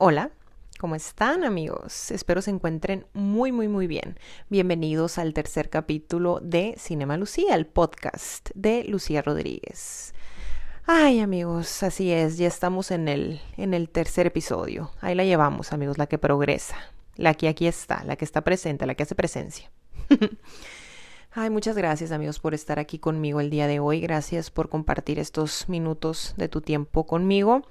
Hola, ¿cómo están amigos? Espero se encuentren muy, muy, muy bien. Bienvenidos al tercer capítulo de Cinema Lucía, el podcast de Lucía Rodríguez. Ay amigos, así es, ya estamos en el, en el tercer episodio. Ahí la llevamos amigos, la que progresa, la que aquí está, la que está presente, la que hace presencia. Ay, muchas gracias amigos por estar aquí conmigo el día de hoy. Gracias por compartir estos minutos de tu tiempo conmigo.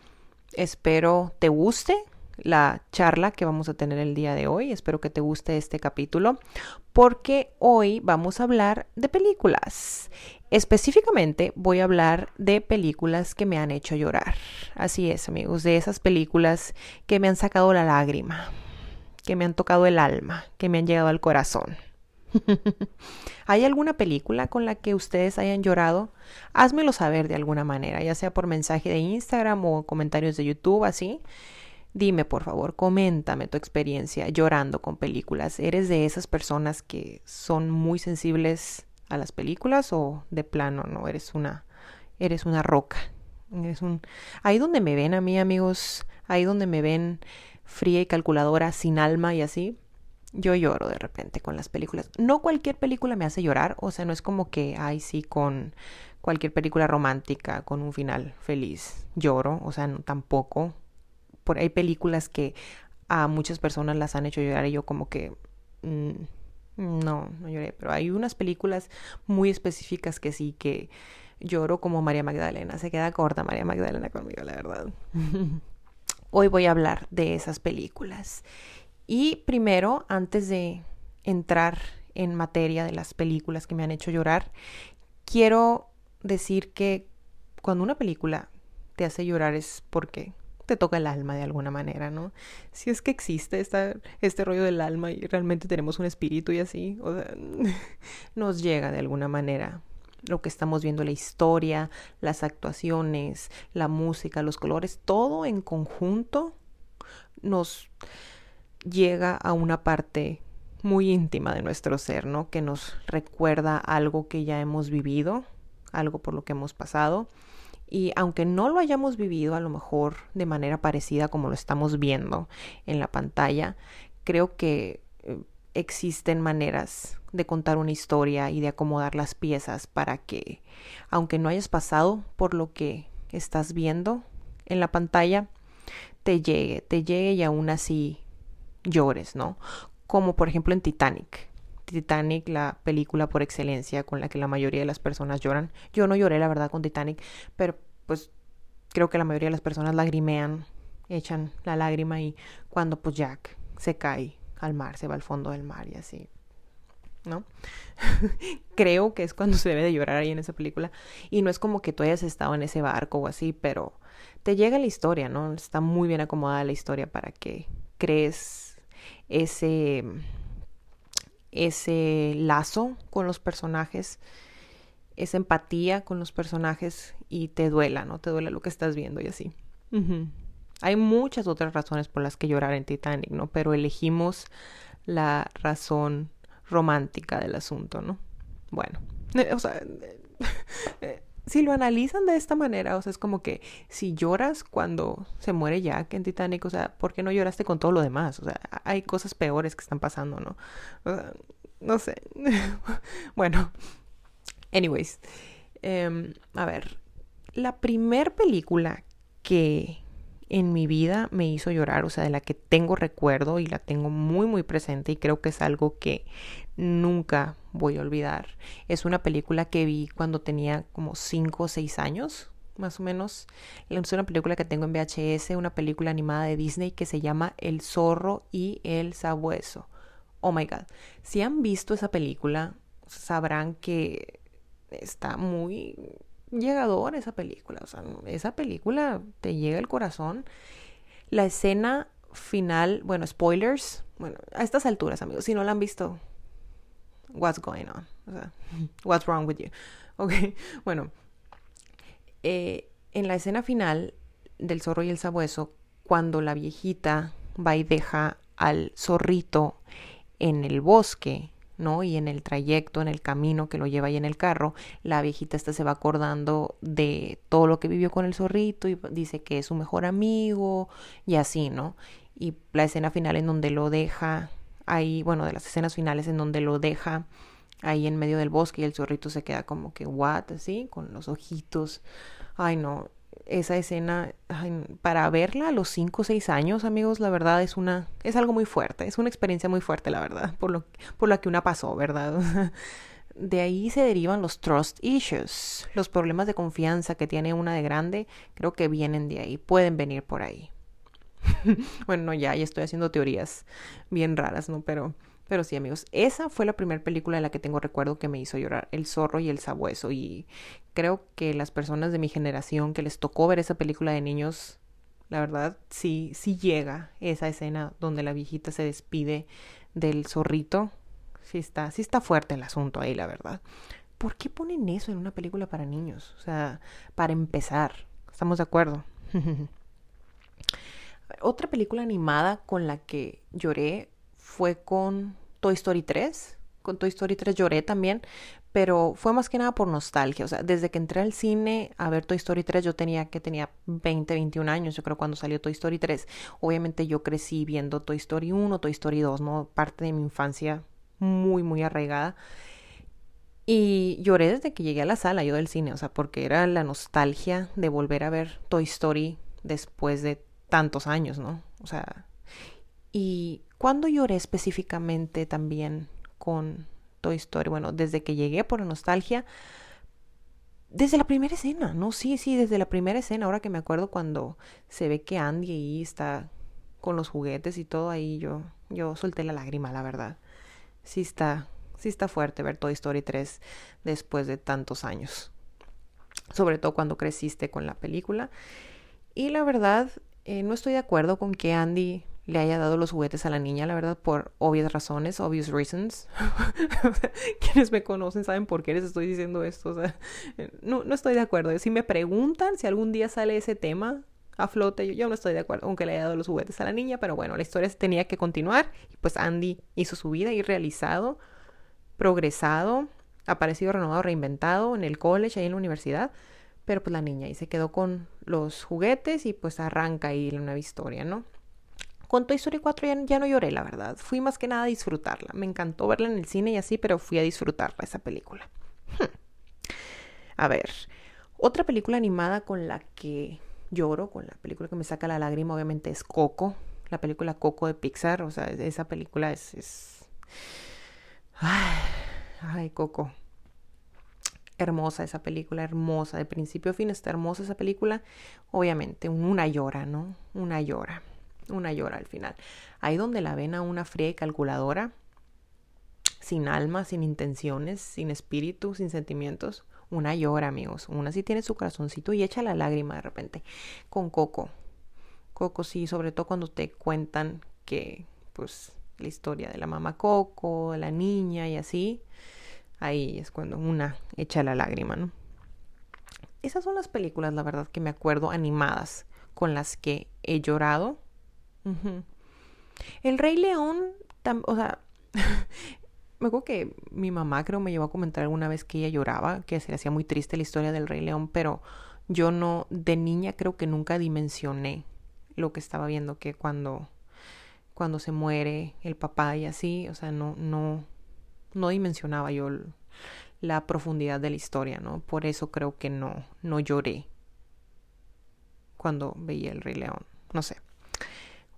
Espero te guste la charla que vamos a tener el día de hoy. Espero que te guste este capítulo porque hoy vamos a hablar de películas. Específicamente voy a hablar de películas que me han hecho llorar. Así es, amigos, de esas películas que me han sacado la lágrima, que me han tocado el alma, que me han llegado al corazón. ¿Hay alguna película con la que ustedes hayan llorado? Házmelo saber de alguna manera, ya sea por mensaje de Instagram o comentarios de YouTube, así. Dime, por favor, coméntame tu experiencia llorando con películas. ¿Eres de esas personas que son muy sensibles a las películas o de plano no? Eres una, eres una roca. Eres un... Ahí donde me ven a mí, amigos, ahí donde me ven fría y calculadora, sin alma y así, yo lloro de repente con las películas. No cualquier película me hace llorar, o sea, no es como que, ay, sí, con cualquier película romántica con un final feliz lloro, o sea, tampoco por hay películas que a muchas personas las han hecho llorar y yo como que mm, no, no lloré, pero hay unas películas muy específicas que sí que lloro como María Magdalena, se queda corta María Magdalena conmigo, la verdad. Hoy voy a hablar de esas películas. Y primero, antes de entrar en materia de las películas que me han hecho llorar, quiero decir que cuando una película te hace llorar es porque te toca el alma de alguna manera, ¿no? Si es que existe esta, este rollo del alma y realmente tenemos un espíritu y así, o sea, nos llega de alguna manera lo que estamos viendo, la historia, las actuaciones, la música, los colores, todo en conjunto nos llega a una parte muy íntima de nuestro ser, ¿no? Que nos recuerda algo que ya hemos vivido, algo por lo que hemos pasado y aunque no lo hayamos vivido a lo mejor de manera parecida como lo estamos viendo en la pantalla, creo que eh, existen maneras de contar una historia y de acomodar las piezas para que, aunque no hayas pasado por lo que estás viendo en la pantalla, te llegue, te llegue y aún así llores, ¿no? Como por ejemplo en Titanic. Titanic, la película por excelencia con la que la mayoría de las personas lloran. Yo no lloré, la verdad, con Titanic, pero pues creo que la mayoría de las personas lagrimean, echan la lágrima y cuando pues Jack se cae al mar, se va al fondo del mar y así. ¿No? creo que es cuando se debe de llorar ahí en esa película. Y no es como que tú hayas estado en ese barco o así, pero te llega la historia, ¿no? Está muy bien acomodada la historia para que crees ese ese lazo con los personajes, esa empatía con los personajes y te duela, ¿no? Te duela lo que estás viendo y así. Hay muchas otras razones por las que llorar en Titanic, ¿no? Pero elegimos la razón romántica del asunto, ¿no? Bueno, eh, o sea, eh, si lo analizan de esta manera, o sea, es como que si lloras cuando se muere Jack en Titanic, o sea, ¿por qué no lloraste con todo lo demás? O sea, hay cosas peores que están pasando, ¿no? O sea, no sé. bueno, anyways, em, a ver, la primer película que en mi vida me hizo llorar, o sea, de la que tengo recuerdo y la tengo muy muy presente y creo que es algo que nunca voy a olvidar. Es una película que vi cuando tenía como 5 o 6 años, más o menos. Es una película que tengo en VHS, una película animada de Disney que se llama El zorro y el sabueso. Oh my god. Si han visto esa película, sabrán que está muy llegadora esa película. O sea, esa película te llega al corazón. La escena final, bueno, spoilers. Bueno, a estas alturas, amigos, si no la han visto, what's going on? O sea, what's wrong with you? Ok, bueno, eh, en la escena final del zorro y el sabueso, cuando la viejita va y deja al zorrito en el bosque, ¿no? Y en el trayecto, en el camino que lo lleva ahí en el carro, la viejita esta se va acordando de todo lo que vivió con el zorrito y dice que es su mejor amigo y así, ¿no? Y la escena final en donde lo deja ahí, bueno, de las escenas finales en donde lo deja ahí en medio del bosque y el zorrito se queda como que, what, así, con los ojitos. Ay, no, esa escena, para verla a los 5 o 6 años, amigos, la verdad es una, es algo muy fuerte, es una experiencia muy fuerte, la verdad, por lo, por la que una pasó, ¿verdad? De ahí se derivan los trust issues, los problemas de confianza que tiene una de grande, creo que vienen de ahí, pueden venir por ahí. bueno, ya, ya estoy haciendo teorías bien raras, ¿no? Pero pero sí, amigos, esa fue la primera película de la que tengo recuerdo que me hizo llorar, El zorro y el sabueso. Y creo que las personas de mi generación que les tocó ver esa película de niños, la verdad, sí, sí llega esa escena donde la viejita se despide del zorrito. Sí está, sí está fuerte el asunto ahí, la verdad. ¿Por qué ponen eso en una película para niños? O sea, para empezar, ¿estamos de acuerdo? Otra película animada con la que lloré fue con Toy Story 3. Con Toy Story 3 lloré también, pero fue más que nada por nostalgia. O sea, desde que entré al cine a ver Toy Story 3, yo tenía que tenía 20, 21 años, yo creo, cuando salió Toy Story 3. Obviamente yo crecí viendo Toy Story 1, Toy Story 2, ¿no? Parte de mi infancia muy, muy arraigada. Y lloré desde que llegué a la sala, yo del cine, o sea, porque era la nostalgia de volver a ver Toy Story después de tantos años, ¿no? O sea, y cuando lloré específicamente también con Toy Story, bueno, desde que llegué por nostalgia, desde la primera escena, ¿no? Sí, sí, desde la primera escena, ahora que me acuerdo cuando se ve que Andy ahí está con los juguetes y todo ahí, yo, yo solté la lágrima, la verdad. Sí está, sí está fuerte ver Toy Story 3 después de tantos años. Sobre todo cuando creciste con la película. Y la verdad, eh, no estoy de acuerdo con que Andy le haya dado los juguetes a la niña, la verdad, por obvias razones, obvious reasons. Quienes me conocen saben por qué les estoy diciendo esto. Sea, no, no estoy de acuerdo. Si me preguntan si algún día sale ese tema a flote, yo, yo no estoy de acuerdo, aunque le haya dado los juguetes a la niña, pero bueno, la historia tenía que continuar. Y pues Andy hizo su vida y realizado, progresado, aparecido, renovado, reinventado en el college, ahí en la universidad. Pero pues la niña ahí se quedó con los juguetes y pues arranca ahí la nueva historia, ¿no? Con Toy Story 4 ya, no lloré, la verdad. Fui más que nada a disfrutarla. Me encantó verla en el cine y así, pero fui a disfrutarla, esa película. Hmm. A ver, otra película animada con la que lloro, con la película que me saca la lágrima, obviamente es Coco. La película Coco de Pixar. O sea, esa película es... es... Ay, Coco. Hermosa esa película, hermosa. De principio a fin está hermosa esa película. Obviamente, una llora, ¿no? Una llora una llora al final. Ahí donde la ven a una fría y calculadora, sin alma, sin intenciones, sin espíritu, sin sentimientos, una llora, amigos. Una sí tiene su corazoncito y echa la lágrima de repente. Con Coco. Coco sí, sobre todo cuando te cuentan que, pues, la historia de la mamá Coco, la niña y así. Ahí es cuando una echa la lágrima, ¿no? Esas son las películas, la verdad, que me acuerdo animadas con las que he llorado el Rey León, o sea, me acuerdo que mi mamá creo me llevó a comentar alguna vez que ella lloraba, que se le hacía muy triste la historia del Rey León, pero yo no, de niña creo que nunca dimensioné lo que estaba viendo, que cuando, cuando se muere el papá y así, o sea, no, no, no dimensionaba yo la profundidad de la historia, ¿no? Por eso creo que no, no lloré cuando veía el Rey León, no sé.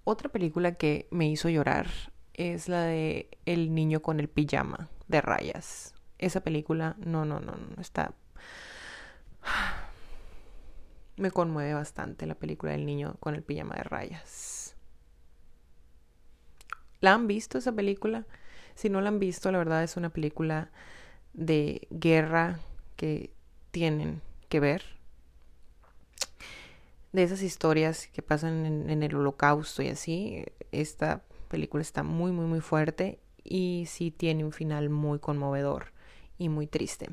Otra película que me hizo llorar es la de El niño con el pijama de rayas. Esa película, no, no, no, no, está... Me conmueve bastante la película del niño con el pijama de rayas. ¿La han visto esa película? Si no la han visto, la verdad es una película de guerra que tienen que ver de esas historias que pasan en, el holocausto y así, esta película está muy, muy, muy fuerte y sí tiene un final muy conmovedor y muy triste.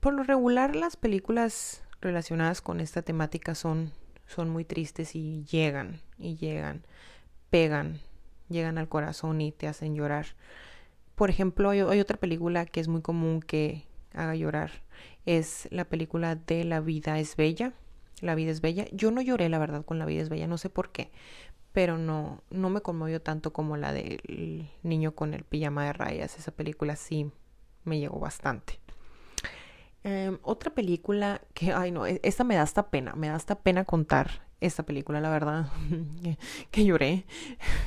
Por lo regular, las películas relacionadas con esta temática son, son muy tristes y llegan, y llegan, pegan, llegan al corazón y te hacen llorar por ejemplo, hay, otra película que es muy común que haga llorar. Es la película de La vida es bella. La vida es bella. Yo no lloré, la verdad, con La vida es bella. No sé por qué. Pero no, no me conmovió tanto como la del niño con el pijama de rayas. Esa película sí me llegó bastante. Em, otra película que, ay no, e, esta me da hasta pena, me da hasta pena contar esta película, la verdad, que, lloré.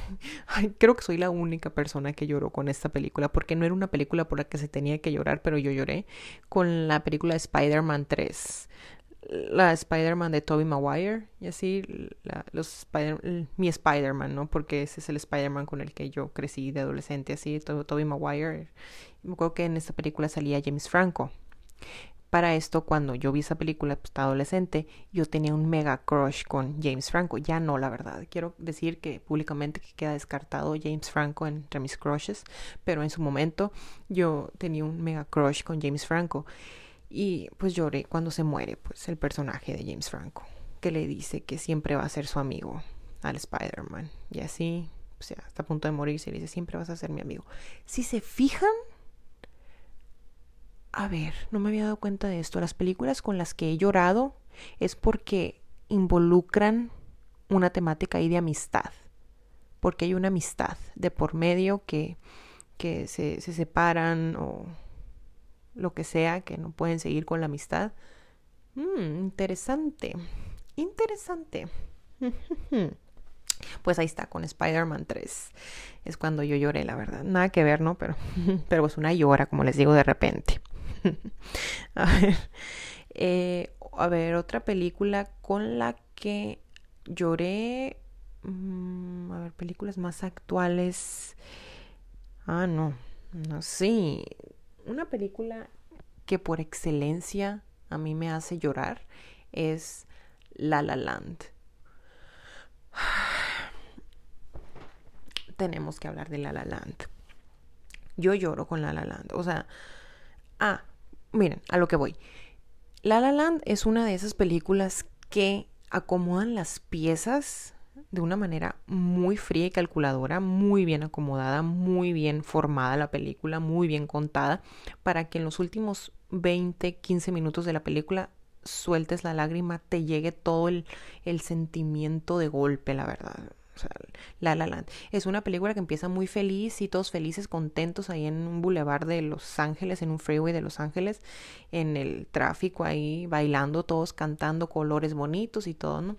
Creo que soy la única persona que lloró con esta película, porque no era una película por la que se tenía que llorar, pero yo lloré con la película Spider-Man 3. La Spider-Man de Tobey Maguire, y así, los Spider mi Spider-Man, ¿no? Porque ese es el Spider-Man con el que yo crecí de adolescente, así, Tobey Maguire. Me acuerdo que en esta película salía James Franco. Para esto, cuando yo vi esa película, pues, adolescente, yo tenía un mega crush con James Franco. Ya no, la verdad. Quiero decir que públicamente que queda descartado James Franco entre mis crushes, pero en su momento yo tenía un mega crush con James Franco. Y pues lloré cuando se muere, pues, el personaje de James Franco, que le dice que siempre va a ser su amigo al Spider-Man. Y así, o sea, está a punto de morirse, le dice, siempre vas a ser mi amigo. Si se fijan, a ver, no me había dado cuenta de esto. Las películas con las que he llorado es porque involucran una temática ahí de amistad. Porque hay una amistad de por medio que, que se, se separan o lo que sea, que no pueden seguir con la amistad. Mm, interesante. Interesante. Pues ahí está, con Spider-Man 3. Es cuando yo lloré, la verdad. Nada que ver, ¿no? Pero, pero es una llora, como les digo, de repente. a ver. Eh, a ver, otra película con la que lloré. Mm, a ver, películas más actuales. Ah, no. No, sí. Una película que por excelencia a mí me hace llorar es La La Land. Tenemos que hablar de La La Land. Yo lloro con La La Land. O sea, ah, miren, a lo que voy. La La Land es una de esas películas que acomodan las piezas de una manera muy fría y calculadora, muy bien acomodada, muy bien formada la película, muy bien contada, para que en los últimos 20, 15 minutos de la película sueltes la lágrima, te llegue todo el, el sentimiento de golpe, la verdad. O sea, La La Land. Es una película que empieza muy feliz y todos felices, contentos ahí en un boulevard de Los Ángeles, en un freeway de Los Ángeles, en el tráfico ahí, bailando, todos cantando colores bonitos y todo, ¿no?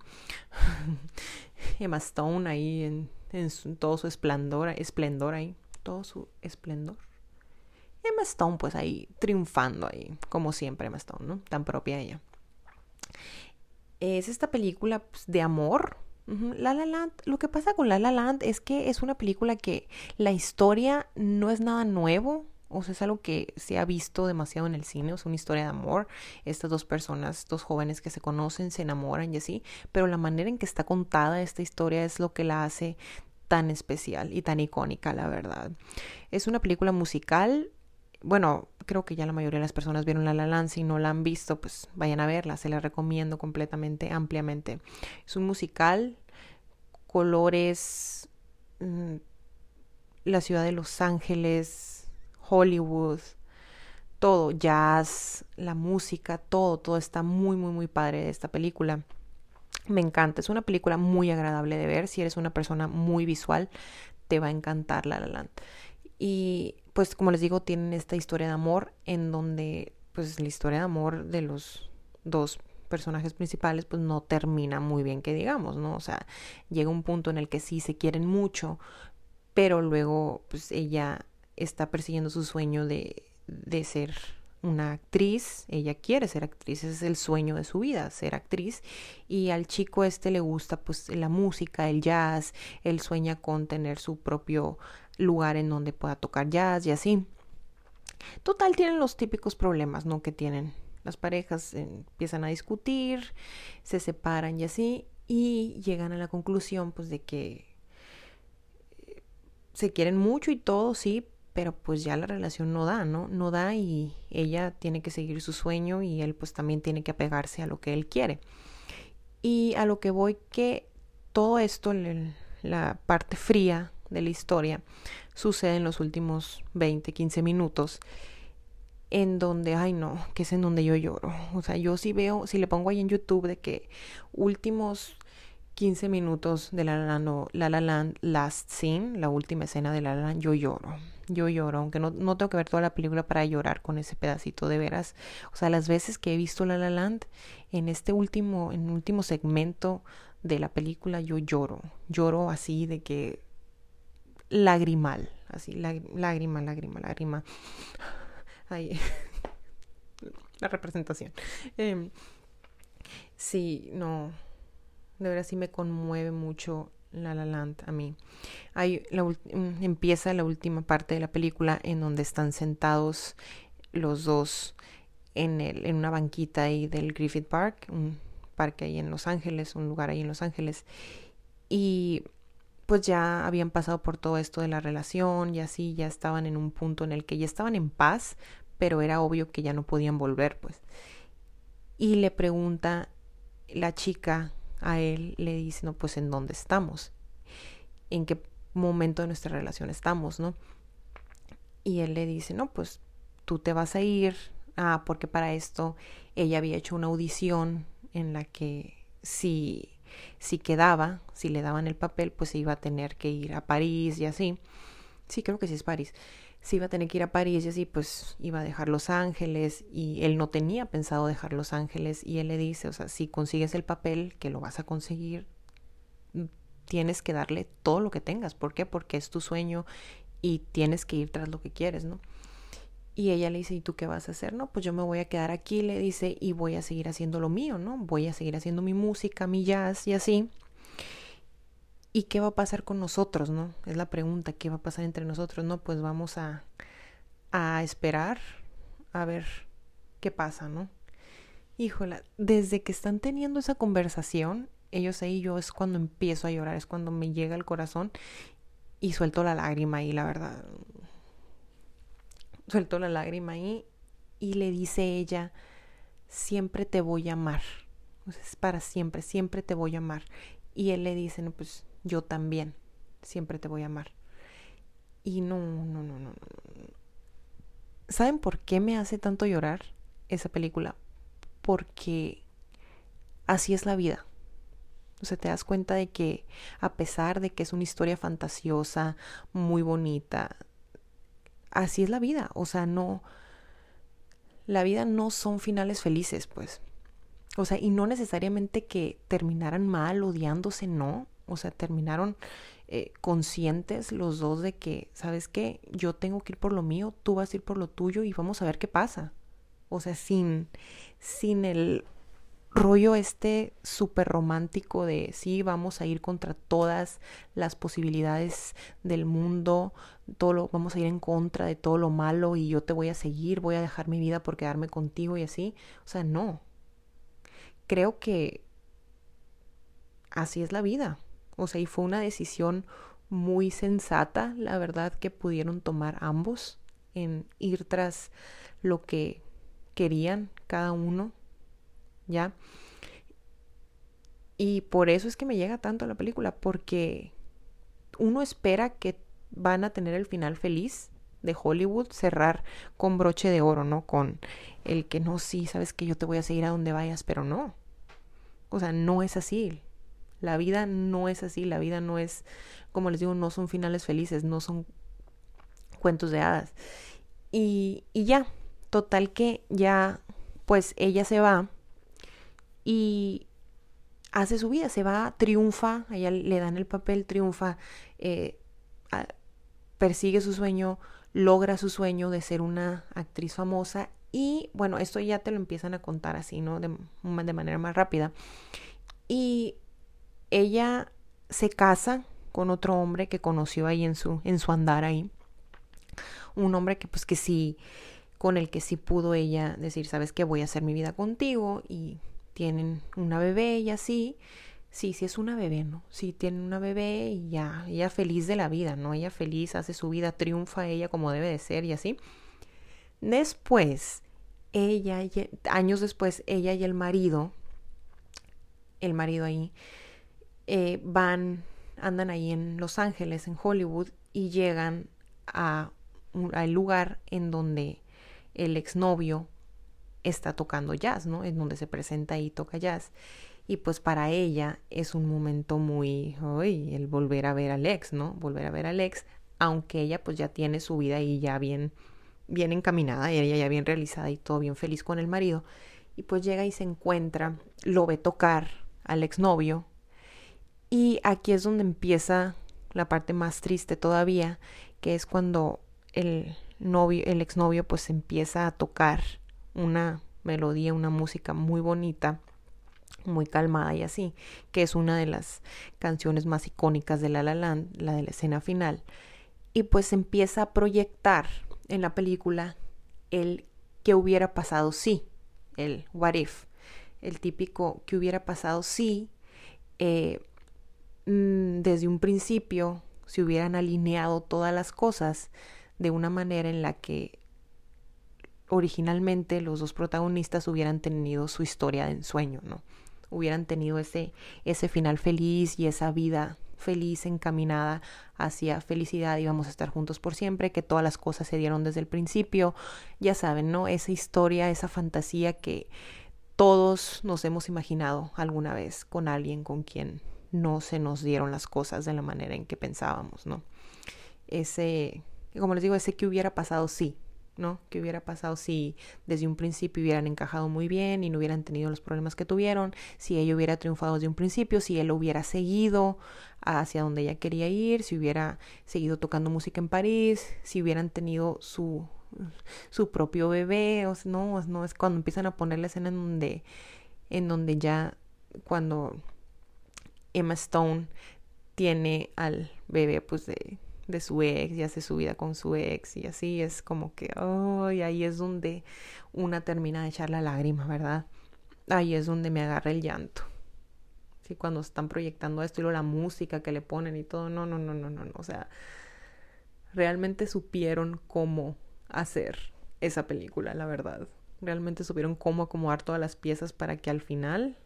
Emma Stone ahí en, en todo su esplendor, esplendor ahí, todo su esplendor. Emma Stone pues ahí triunfando ahí, como siempre Emma Stone, ¿no? Tan propia ella. Es esta película pues, de amor, la La Land, lo que pasa con La La Land es que es una película que la historia no es nada nuevo, o sea, es algo que se ha visto demasiado en el cine, es una historia de amor, estas dos personas, dos jóvenes que se conocen, se enamoran y así, pero la manera en que está contada esta historia es lo que la hace tan especial y tan icónica, la verdad. Es una película musical, bueno, creo que ya la mayoría de las personas vieron La La Land, si no la han visto, pues vayan a verla, se la recomiendo completamente, ampliamente. Es un musical, colores, mm, la ciudad de Los Ángeles, Hollywood, todo, jazz, la música, todo, todo está muy, muy, muy padre de esta película. Me encanta, es una película muy agradable de ver, si eres una persona muy visual, te va a encantar La La Land. Y pues como les digo, tienen esta historia de amor en donde pues la historia de amor de los dos personajes principales pues no termina muy bien que digamos, ¿no? O sea, llega un punto en el que sí se quieren mucho, pero luego pues ella está persiguiendo su sueño de, de ser una actriz, ella quiere ser actriz, ese es el sueño de su vida, ser actriz, y al chico este le gusta pues la música, el jazz, él sueña con tener su propio lugar en donde pueda tocar jazz y así. Total, tienen los típicos problemas, ¿no? Que tienen las parejas, empiezan a discutir, se separan y así, y llegan a la conclusión, pues, de que eh, se quieren mucho y todo, sí, pero pues ya la relación no da, ¿no? No da y ella tiene que seguir su sueño y él pues también tiene que apegarse a lo que él quiere. Y a lo que voy que todo esto, la parte fría de la historia sucede en los últimos 20, 15 minutos en donde, ay no, que es en donde yo lloro. O sea, yo sí veo, si le pongo ahí en YouTube de que últimos 15 minutos de La La, la, la Land Last Scene, la última escena de La La Land, yo lloro. Yo lloro, aunque no, no tengo que ver toda la película para llorar con ese pedacito de veras. O sea, las veces que he visto La La Land, en este último, en último segmento de la película, yo lloro. Lloro así de que lagrimal, así, lágrima, lágrima, lágrima. Ahí. la representación. Eh, sí, no. De verdad sí me conmueve mucho La La Land a mí. Hay mm, empieza la última parte de la película en donde están sentados los dos en, el, en una banquita ahí del Griffith Park, un parque ahí en Los Ángeles, un lugar ahí en Los Ángeles. Y pues ya habían pasado por todo esto de la relación y así, ya estaban en un punto en el que ya estaban en paz, pero era obvio que ya no podían volver, pues. Y le pregunta la chica a él, le dice, no, pues en dónde estamos, en qué momento de nuestra relación estamos, ¿no? Y él le dice, no, pues tú te vas a ir, ah, porque para esto ella había hecho una audición en la que si si quedaba, si le daban el papel, pues se iba a tener que ir a París y así. Sí, creo que sí es París. Se iba a tener que ir a París y así, pues iba a dejar Los Ángeles y él no tenía pensado dejar Los Ángeles y él le dice, o sea, si consigues el papel, que lo vas a conseguir, tienes que darle todo lo que tengas. ¿Por qué? Porque es tu sueño y tienes que ir tras lo que quieres, ¿no? Y ella le dice, ¿y tú qué vas a hacer? No, pues yo me voy a quedar aquí, le dice, y voy a seguir haciendo lo mío, ¿no? Voy a seguir haciendo mi música, mi jazz y así. ¿Y qué va a pasar con nosotros, no? Es la pregunta, ¿qué va a pasar entre nosotros? No, pues vamos a, a esperar a ver qué pasa, ¿no? Híjola, desde que están teniendo esa conversación, ellos ahí yo es cuando empiezo a llorar, es cuando me llega el corazón y suelto la lágrima y la verdad suelto la lágrima ahí y le dice ella, siempre te voy a amar. es para siempre, siempre te voy a amar. Y él le dice, no, pues yo también, siempre te voy a amar. Y no, no, no, no. ¿Saben por qué me hace tanto llorar esa película? Porque así es la vida. O sea, te das cuenta de que a pesar de que es una historia fantasiosa, muy bonita, así es la vida, o sea, no, la vida no son finales felices, pues. O sea, y no necesariamente que terminaran mal, odiándose, no. O sea, terminaron eh, conscientes los dos de que, ¿sabes qué? Yo tengo que ir por lo mío, tú vas a ir por lo tuyo y vamos a ver qué pasa. O sea, sin, sin el rollo este súper romántico de sí, vamos a ir contra todas las posibilidades del mundo, todo lo, vamos a ir en contra de todo lo malo y yo te voy a seguir, voy a dejar mi vida por quedarme contigo y así. O sea, no. Creo que así es la vida. O sea, y fue una decisión muy sensata, la verdad, que pudieron tomar ambos en ir tras lo que querían cada uno ¿ya? Y por eso es que me llega tanto la película, porque uno espera que van a tener el final feliz de Hollywood, cerrar con broche de oro, ¿no? Con el que no, sí, sabes que yo te voy a seguir a donde vayas, pero no. O sea, no es así. La vida no es así, la vida no es, como les digo, no son finales felices, no son cuentos de hadas. Y, y ya, total que ya, pues ella se va y hace su vida, se va, triunfa, a ella le dan el papel, triunfa, eh, persigue su sueño, logra su sueño de ser una actriz famosa y bueno, esto ya te lo empiezan a contar así, ¿no? De, manera más rápida. Y ella se casa con otro hombre que conoció ahí en su, en su andar ahí. Un hombre que pues que sí, con el que sí pudo ella decir, sabes que voy a hacer mi vida contigo y tienen una bebé y así. Sí, sí es una bebé, ¿no? Sí tienen una bebé y ya, ella feliz de la vida, ¿no? Ella feliz, hace su vida, triunfa ella como debe de ser y así. Después, ella, años después, ella y el marido, el marido ahí, eh, van, andan ahí en Los Ángeles, en Hollywood, y llegan a al lugar en donde el exnovio está tocando jazz, ¿no? En donde se presenta y toca jazz. Y pues para ella es un momento muy, uy, el volver a ver al ex, ¿no? Volver a ver al ex, aunque ella pues ya tiene su vida y ya bien, bien encaminada, ella ya bien realizada y todo bien feliz con el marido. Y pues llega y se encuentra, lo ve tocar al exnovio. Y aquí es donde empieza la parte más triste todavía, que es cuando el novio, el exnovio, pues empieza a tocar una melodía, una música muy bonita, muy calmada y así, que es una de las canciones más icónicas de La La Land, la de la escena final. Y pues empieza a proyectar en la película el que hubiera pasado si, el what if, el típico que hubiera pasado si eh, mm, desde un principio se hubieran alineado todas las cosas de una manera en la que originalmente los dos protagonistas hubieran tenido su historia de ensueño, ¿no? Hubieran tenido ese, ese final feliz y esa vida feliz encaminada hacia felicidad y vamos a estar juntos por siempre, que todas las cosas se dieron desde el principio, ya saben, ¿no? Esa historia, esa fantasía que todos nos hemos imaginado alguna vez con alguien con quien no se nos dieron las cosas de la manera en que pensábamos, ¿no? Ese como les digo, ese que hubiera pasado sí, ¿no? Que hubiera pasado si desde un principio hubieran encajado muy bien y no hubieran tenido los problemas que tuvieron, si ella hubiera triunfado desde un principio, si él hubiera seguido hacia donde ella quería ir, si hubiera seguido tocando música en París, si hubieran tenido su su propio bebé, o no, no es cuando empiezan a poner la escena en donde en donde ya cuando Emma Stone tiene al bebé pues de de su ex y hace su vida con su ex y así es como que, oh, ahí es donde una termina de echar la lágrima, ¿verdad? Ahí es donde me agarra el llanto. Sí, cuando están proyectando esto y lo, la música que le ponen y todo, no, no, no, no, no, no, o sea, realmente supieron cómo hacer esa película, la verdad. Realmente supieron cómo acomodar todas las piezas para que al final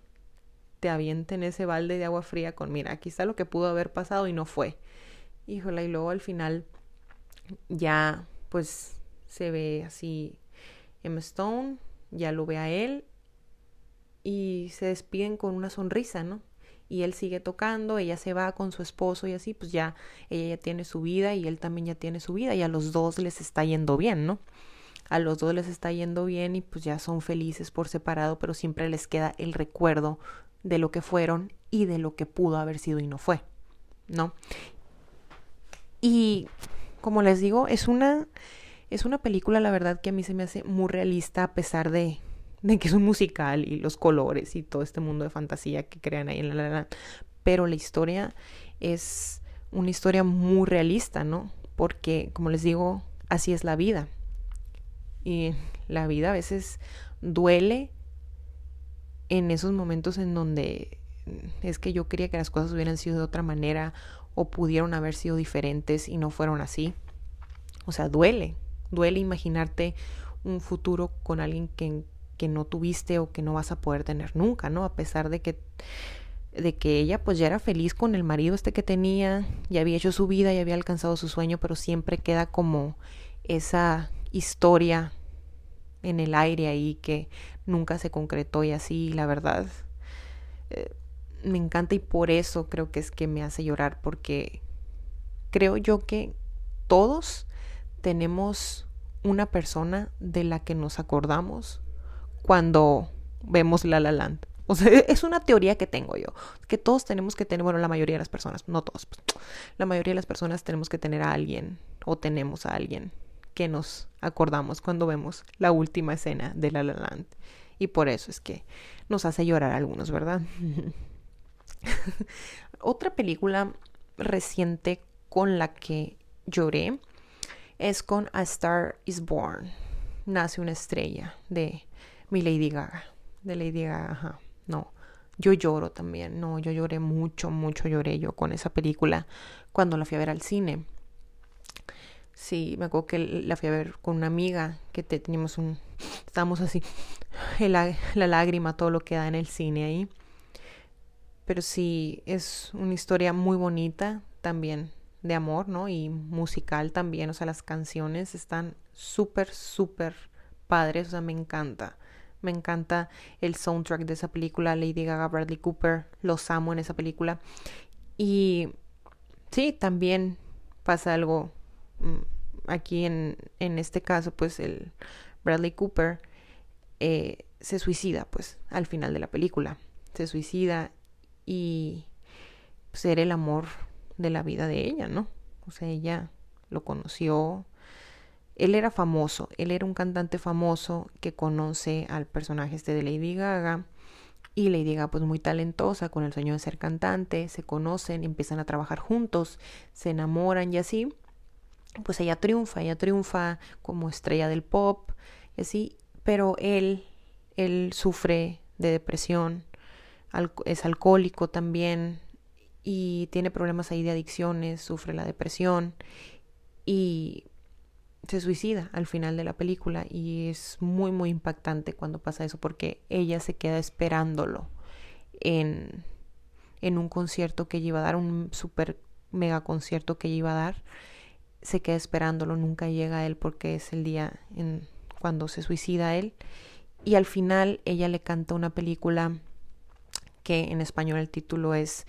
te avienten ese balde de agua fría con, mira, aquí está lo que pudo haber pasado y no fue híjola, y luego al final ya pues se ve así Emma Stone, ya lo ve a él y se despiden con una sonrisa, ¿no? Y él sigue tocando, ella se va con su esposo y así, pues ya ella ya tiene su vida y él también ya tiene su vida y a los dos les está yendo bien, ¿no? A los dos les está yendo bien y pues ya son felices por separado, pero siempre les queda el recuerdo de lo que fueron y de lo que pudo haber sido y no fue, ¿no? Y como les digo, es una, es una película, la verdad, que a mí se me hace muy realista a pesar de, de que es un musical y los colores y todo este mundo de fantasía que crean ahí en la, la, Pero la historia es una historia muy realista, ¿no? Porque, como les digo, así es la vida. Y la vida a veces duele en esos momentos en donde es que yo quería que las cosas hubieran sido de otra manera o pudieron haber sido diferentes y no fueron así. O sea, duele, duele imaginarte un futuro con alguien que, que no tuviste o que no vas a poder tener nunca, ¿no? A pesar de que de que ella pues ya era feliz con el marido este que tenía, ya había hecho su vida, ya había alcanzado su sueño, pero siempre queda como esa historia en el aire ahí que nunca se concretó y así, la verdad, eh, me encanta y por eso creo que es que me hace llorar porque creo yo que todos tenemos una persona de la que nos acordamos cuando vemos La La Land. O sea, es una teoría que tengo yo, que todos tenemos que tener, bueno, la mayoría de las personas, no todos, pues, la mayoría de las personas tenemos que tener a alguien o tenemos a alguien que nos acordamos cuando vemos la última escena de La La Land. Y por eso es que nos hace llorar a algunos, ¿verdad? Otra película reciente con la que lloré es con A Star is Born. Nace una estrella de mi Lady Gaga. De Lady Gaga, ajá. No. Yo lloro también. No, yo lloré mucho, mucho lloré yo con esa película cuando la fui a ver al cine. Sí, me acuerdo que la fui a ver con una amiga que teníamos un. Estábamos así. La lágrima, todo lo que da en el cine ahí pero sí es una historia muy bonita también de amor, ¿no? Y musical también, o sea, las canciones están súper, súper padres, o sea, me encanta. Me encanta el soundtrack de esa película, Lady Gaga, Bradley Cooper, los amo en esa película. Y sí, también pasa algo mm, aquí en, en este caso, pues el Bradley Cooper eh, se suicida, pues, al final de la película. Se suicida y ser pues, el amor de la vida de ella, ¿no? O sea, ella lo conoció. Él era famoso, él era un cantante famoso que conoce al personaje este de Lady Gaga. Y Lady Gaga, pues muy talentosa, con el sueño de ser cantante, se conocen, empiezan a trabajar juntos, se enamoran y así. Pues ella triunfa, ella triunfa como estrella del pop y así. Pero él, él sufre de depresión, es alcohólico también, y tiene problemas ahí de adicciones, sufre la depresión y se suicida al final de la película y es muy muy impactante cuando pasa eso porque ella se queda esperándolo en, en un concierto que iba a dar, un super mega concierto que iba a dar, se queda esperándolo, nunca llega a él porque es el día en cuando se suicida él. Y al final ella le canta una película que en español el título es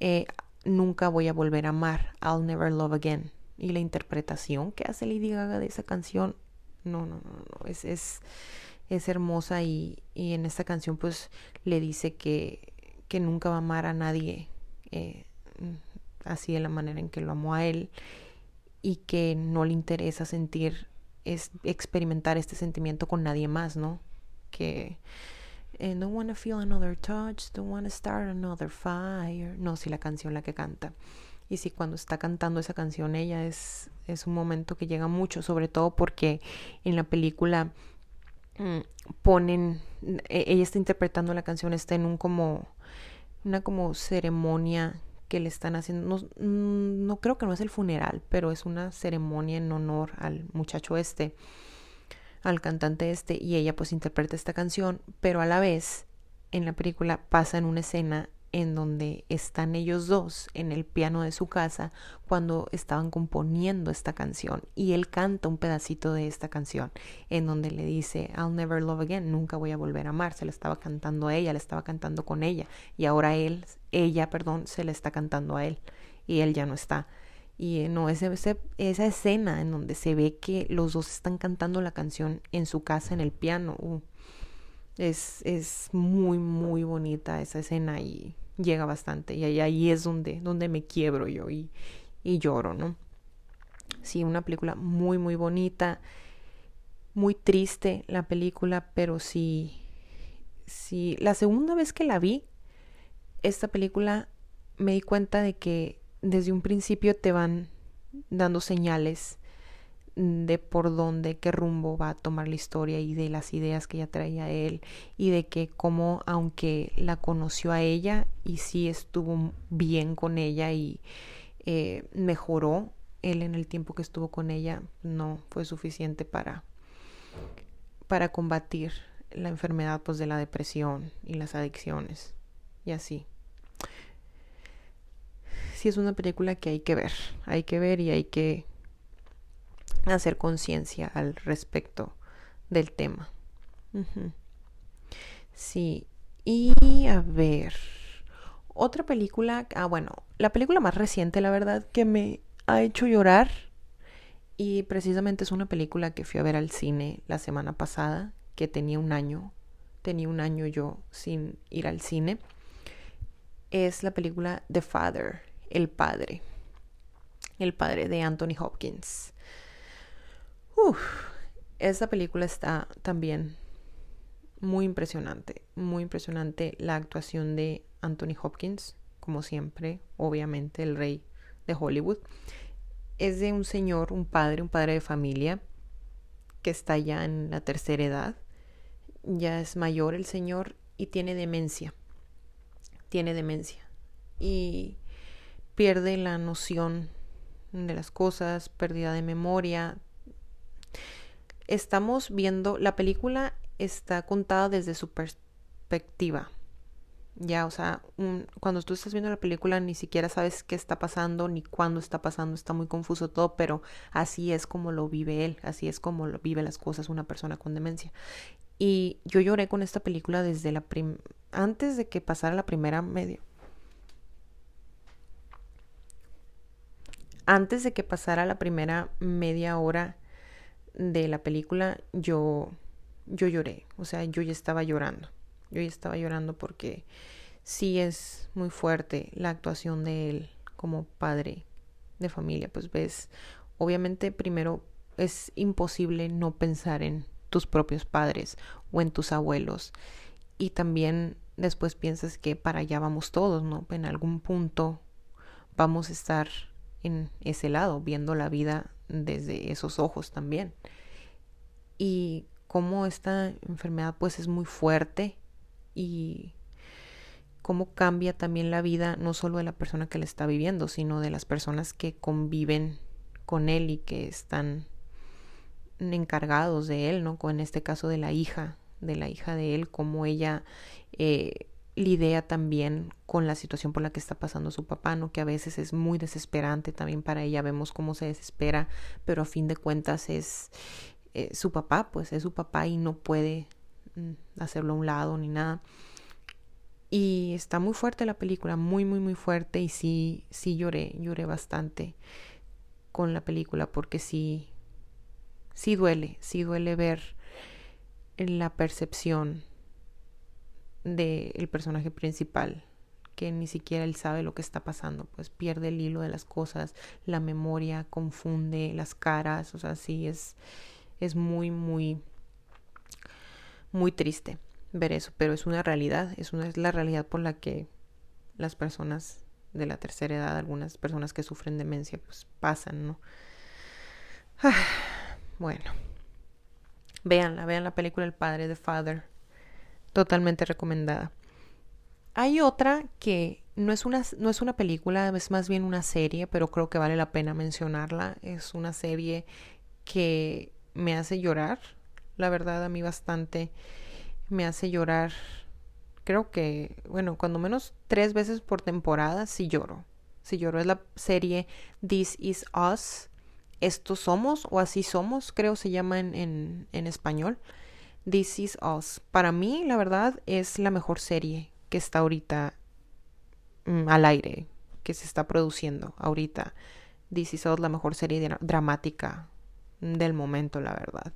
eh, Nunca voy a volver a amar, I'll never love again. Y la interpretación que hace Lady Gaga de esa canción, no, no, no, no, es, es, es hermosa y, y, en esta canción pues le dice que, que nunca va a amar a nadie eh, así de la manera en que lo amó a él y que no le interesa sentir, es experimentar este sentimiento con nadie más, ¿no? Que eh, don't wanna feel another touch, don't wanna start another fire. No, si la canción la que canta. Y si cuando está cantando esa canción ella es, es un momento que llega mucho, sobre todo porque en la película mm, ponen, e, ella está interpretando la canción, está en un como, una como ceremonia que le están haciendo, no, mm, no creo que no es el funeral, pero es una ceremonia en honor al muchacho este al cantante este y ella pues interpreta esta canción, pero a la vez en la película pasa en una escena en donde están ellos dos en el piano de su casa cuando estaban componiendo esta canción y él canta un pedacito de esta canción en donde le dice I'll never love again, nunca voy a volver a amar, se le estaba cantando a ella, le estaba cantando con ella y ahora él, ella, perdón, se le está cantando a él y él ya no está. Y eh, no, ese, esa escena en donde se ve que los dos están cantando la canción en su casa en el piano, uh, es, es muy, muy bonita esa escena y llega bastante. Y ahí, ahí es donde, donde me quiebro yo y, y lloro, ¿no? Sí, una película muy, muy bonita, muy triste la película, pero sí, sí, la segunda vez que la vi, esta película me di cuenta de que desde un principio te van dando señales de por dónde, qué rumbo va a tomar la historia y de las ideas que ya traía él y de que como aunque la conoció a ella y sí estuvo bien con ella y eh, mejoró él en el tiempo que estuvo con ella no fue suficiente para para combatir la enfermedad pues de la depresión y las adicciones y así es una película que hay que ver, hay que ver y hay que hacer conciencia al respecto del tema. Sí, y a ver, otra película, ah bueno, la película más reciente, la verdad, que me ha hecho llorar y precisamente es una película que fui a ver al cine la semana pasada, que tenía un año, tenía un año yo sin ir al cine. Es la película The Father el padre, el padre de Anthony Hopkins. Uf, esa película está también muy impresionante, muy impresionante la actuación de Anthony Hopkins, como siempre, obviamente el rey de Hollywood. Es de un señor, un padre, un padre de familia que está ya en la tercera edad. Ya es mayor el señor y tiene demencia. Tiene demencia. Y pierde la noción de las cosas, pérdida de memoria. Estamos viendo, la película está contada desde su perspectiva, Ya, o sea, cuando tú estás viendo la película ni siquiera sabes qué está pasando ni cuándo está pasando, está muy confuso todo, pero así es como lo vive él, así es como lo vive las cosas una persona con demencia. Y yo lloré con esta película desde la prim antes de que pasara la primera media. Antes de que pasara la primera media hora de la película, yo yo lloré, o sea, yo ya estaba llorando. Yo ya estaba llorando porque sí es muy fuerte la actuación de él como padre de familia. Pues ves, obviamente primero es imposible no pensar en tus propios padres o en tus abuelos. Y también después piensas que para allá vamos todos, ¿no? En algún punto vamos a estar en ese lado, viendo la vida desde esos ojos también. Y cómo esta enfermedad pues es muy fuerte y cómo cambia también la vida no solo de la persona que le está viviendo, sino de las personas que conviven con él y que están encargados de él, ¿no? En este caso de la hija, de la hija de él, cómo ella eh, lidia también con la situación por la que está pasando su papá, ¿no? Que a veces es muy desesperante también para ella, vemos cómo se desespera, pero a fin de cuentas es eh, su papá, pues es su papá y no puede Mm, hacerlo a un lado ni nada. Y está muy fuerte la película, muy, muy, muy fuerte. Y sí, sí lloré, lloré bastante con la película porque sí, sí duele, sí duele ver la percepción del personaje principal que ni siquiera él sabe lo que está pasando, pues pierde el hilo de las cosas, la memoria confunde las caras, o sea, sí es es muy muy muy triste ver eso, pero es una realidad, es, una, es la realidad por la que las personas de la tercera edad, algunas personas que sufren demencia, pues pasan, ¿no? bueno, véanla, vean la película El Padre de Father, totalmente recomendada. Hay otra que no es, una, no es una película, es más bien una serie, pero creo que vale la pena mencionarla. Es una serie que me hace llorar la verdad a mí bastante me hace llorar. Creo que, bueno, cuando menos tres veces por temporada sí lloro. Sí lloro. Es la serie This Is Us. Estos somos o así somos, creo se llama en, en, español. This Is Us. Para mí, la verdad, es la mejor serie que está ahorita mm, al aire, que se está produciendo ahorita. This Is Us, la mejor serie dramática del momento, la verdad.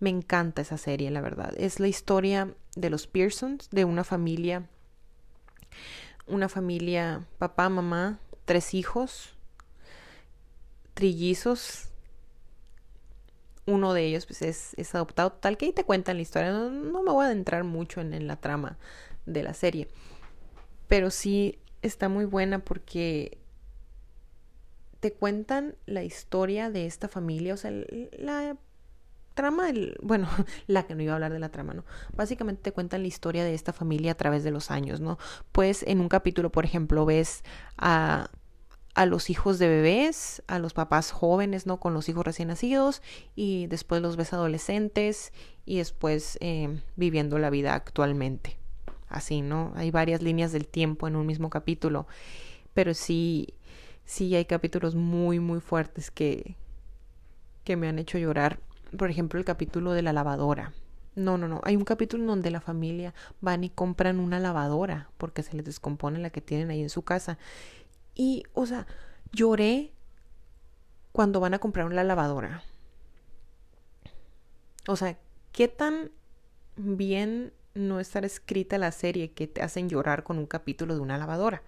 Me encanta esa serie, la verdad. Es la historia de los Pearsons, de una familia, una familia, papá, mamá, tres hijos, trillizos. Uno de ellos pues, es, adoptado, tal que ahí te cuentan la historia. No, me voy a adentrar mucho en, en la trama de la serie. Pero sí está muy buena porque te cuentan la historia de esta familia, o sea, la trama, el, bueno, la que no iba a hablar de la trama, ¿no? Básicamente te cuentan la historia de esta familia a través de los años, ¿no? Pues en un capítulo, por ejemplo, ves a, a los hijos de bebés, a los papás jóvenes, ¿no? Con los hijos recién nacidos y después los ves adolescentes y después eh, viviendo la vida actualmente. Así, ¿no? Hay varias líneas del tiempo en un mismo capítulo, pero sí, sí hay capítulos muy, muy fuertes que, que me han hecho llorar por ejemplo, el capítulo de la lavadora. No, no, no. Hay un capítulo donde la familia van y compran una lavadora porque se les descompone la que tienen ahí en su casa. Y, o sea, lloré cuando van a comprar una lavadora. O sea, ¿qué tan bien no estar escrita la serie que te hacen llorar con un capítulo de una lavadora?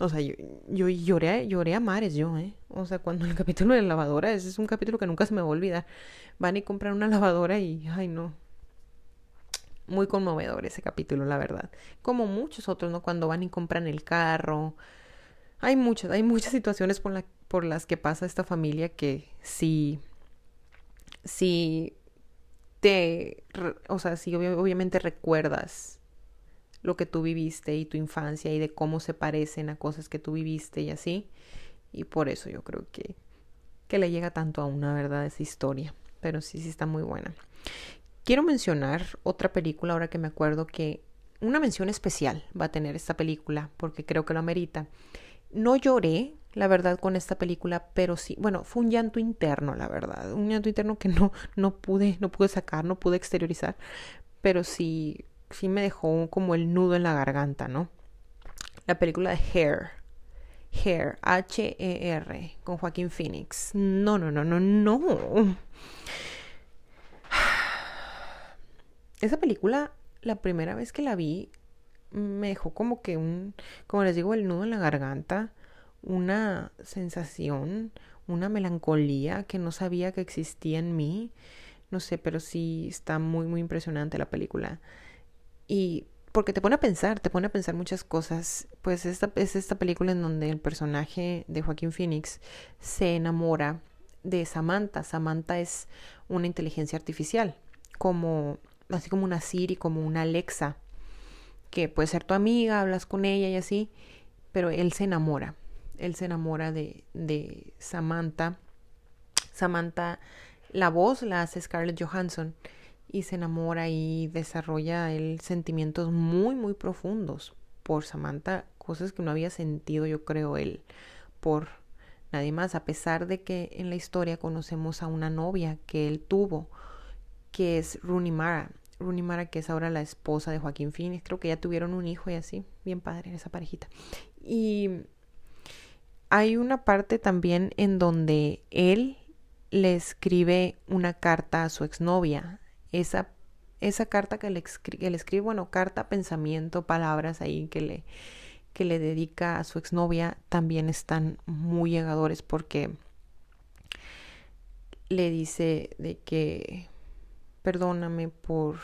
O sea, yo, yo lloré, lloré a mares yo, ¿eh? O sea, cuando el capítulo de la lavadora, ese es un capítulo que nunca se me va a olvidar. Van y compran una lavadora y, ay, no. Muy conmovedor ese capítulo, la verdad. Como muchos otros, ¿no? Cuando van y compran el carro. Hay muchas, hay muchas situaciones por, la, por las que pasa esta familia que sí, sí te, o sea, sí obviamente recuerdas lo que tú viviste y tu infancia y de cómo se parecen a cosas que tú viviste y así. Y por eso yo creo que, que le llega tanto a una verdad esa historia. Pero sí, sí está muy buena. Quiero mencionar otra película ahora que me acuerdo que una mención especial va a tener esta película porque creo que lo amerita. No lloré, la verdad, con esta película, pero sí, bueno, fue un llanto interno, la verdad, un llanto interno que no, no pude, no pude sacar, no pude exteriorizar, pero sí, sí me dejó como el nudo en la garganta, ¿no? La película de Hair, Hair, H-E-R, con Joaquín Phoenix. No, no, no, no, no. Esa película, la primera vez que la vi, me dejó como que un, como les digo, el nudo en la garganta, una sensación, una melancolía que no sabía que existía en mí. No sé, pero sí está muy, muy impresionante la película. Y porque te pone a pensar, te pone a pensar muchas cosas. Pues esta es esta película en donde el personaje de Joaquín Phoenix se enamora de Samantha. Samantha es una inteligencia artificial, como así como una Siri, como una Alexa, que puede ser tu amiga, hablas con ella y así, pero él se enamora. Él se enamora de, de Samantha. Samantha, la voz la hace Scarlett Johansson y se enamora y desarrolla él sentimientos muy, muy profundos por Samantha, cosas que no había sentido, yo creo, él por nadie más, a pesar de que en la historia conocemos a una novia que él tuvo, que es Rooney Mara. Rooney Mara, que es ahora la esposa de Joaquín Phoenix, creo que ya tuvieron un hijo y así, bien padre esa parejita. Y hay una parte también en donde él le escribe una carta a su exnovia, esa, esa carta que le, escribe, bueno, carta, pensamiento, palabras ahí que le, que le dedica a su exnovia también están muy llegadores porque le dice de que perdóname por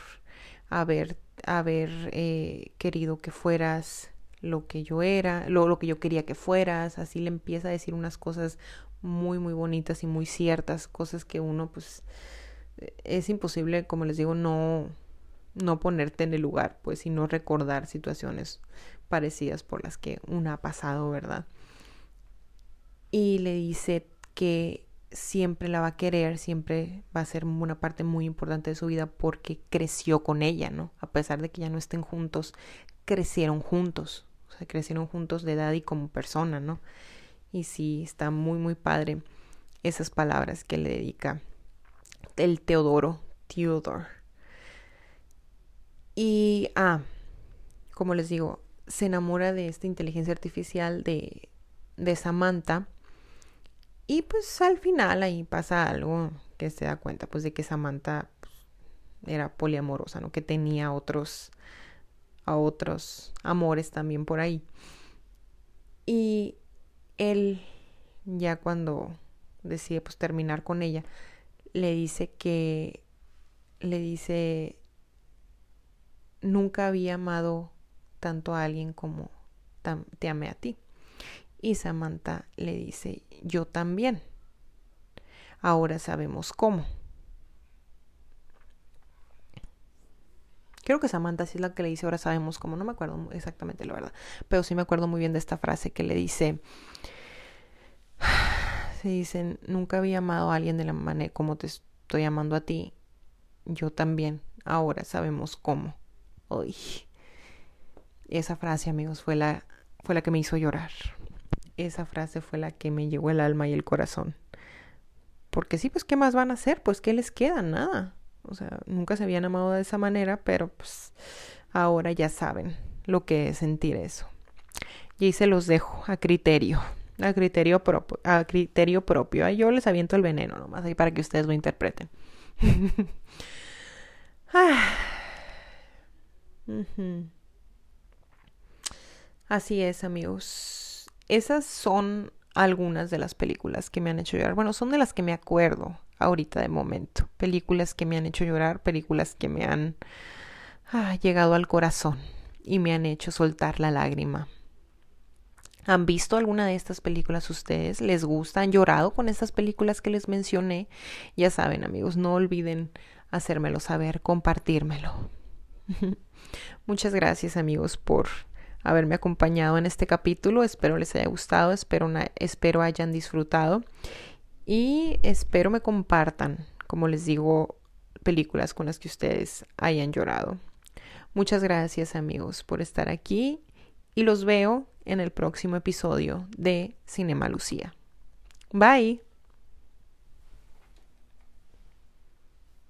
haber, haber eh, querido que fueras lo que yo era, lo, lo que yo quería que fueras, así le empieza a decir unas cosas muy, muy bonitas y muy ciertas, cosas que uno pues es imposible, como les digo, no, no ponerte en el lugar, pues, y no recordar situaciones parecidas por las que una ha pasado, ¿verdad? Y le dice que siempre la va a querer, siempre va a ser una parte muy importante de su vida porque creció con ella, ¿no? A pesar de que ya no estén juntos, crecieron juntos, o sea, crecieron juntos de edad y como persona, ¿no? Y sí, está muy, muy padre esas palabras que le dedica el Teodoro, Theodore. Y, ah, como les digo, se enamora de esta inteligencia artificial de, de Samantha. Y pues al final ahí pasa algo que se da cuenta, pues de que Samantha pues, era poliamorosa, ¿no? Que tenía otros, a otros amores también por ahí. Y él, ya cuando decide pues terminar con ella, le dice que le dice nunca había amado tanto a alguien como te amé a ti. Y Samantha le dice, yo también. Ahora sabemos cómo. Creo que Samantha sí es la que le dice, ahora sabemos cómo. No me acuerdo exactamente la verdad. Pero sí me acuerdo muy bien de esta frase que le dice, se dicen, nunca había amado a alguien de la manera como te estoy amando a ti. Yo también. Ahora sabemos cómo. Uy. Esa frase, amigos, fue la, fue la que me hizo llorar. Esa frase fue la que me llegó el alma y el corazón. Porque sí, pues, ¿qué más van a hacer? Pues, ¿qué les queda? Nada. O sea, nunca se habían amado de esa manera, pero pues ahora ya saben lo que es sentir eso. Y ahí se los dejo a criterio a criterio, propio, a criterio propio. Yo les aviento el veneno nomás ahí para que ustedes lo interpreten. Ah. Así es, amigos. Esas son algunas de las películas que me han hecho llorar. Bueno, son de las que me acuerdo ahorita de momento. Películas que me han hecho llorar, películas que me han ah, llegado al corazón y me han hecho soltar la lágrima. ¿Han visto alguna de estas películas ustedes? ¿Les gusta? ¿Han llorado con estas películas que les mencioné? Ya saben, amigos, no olviden hacérmelo saber, compartírmelo. Muchas gracias, amigos, por haberme acompañado en este capítulo. Espero les haya gustado, espero, espero hayan disfrutado y espero me compartan, como les digo, películas con las que ustedes hayan llorado. Muchas gracias amigos por estar aquí y los veo en el próximo episodio de Cinema Lucía. Bye.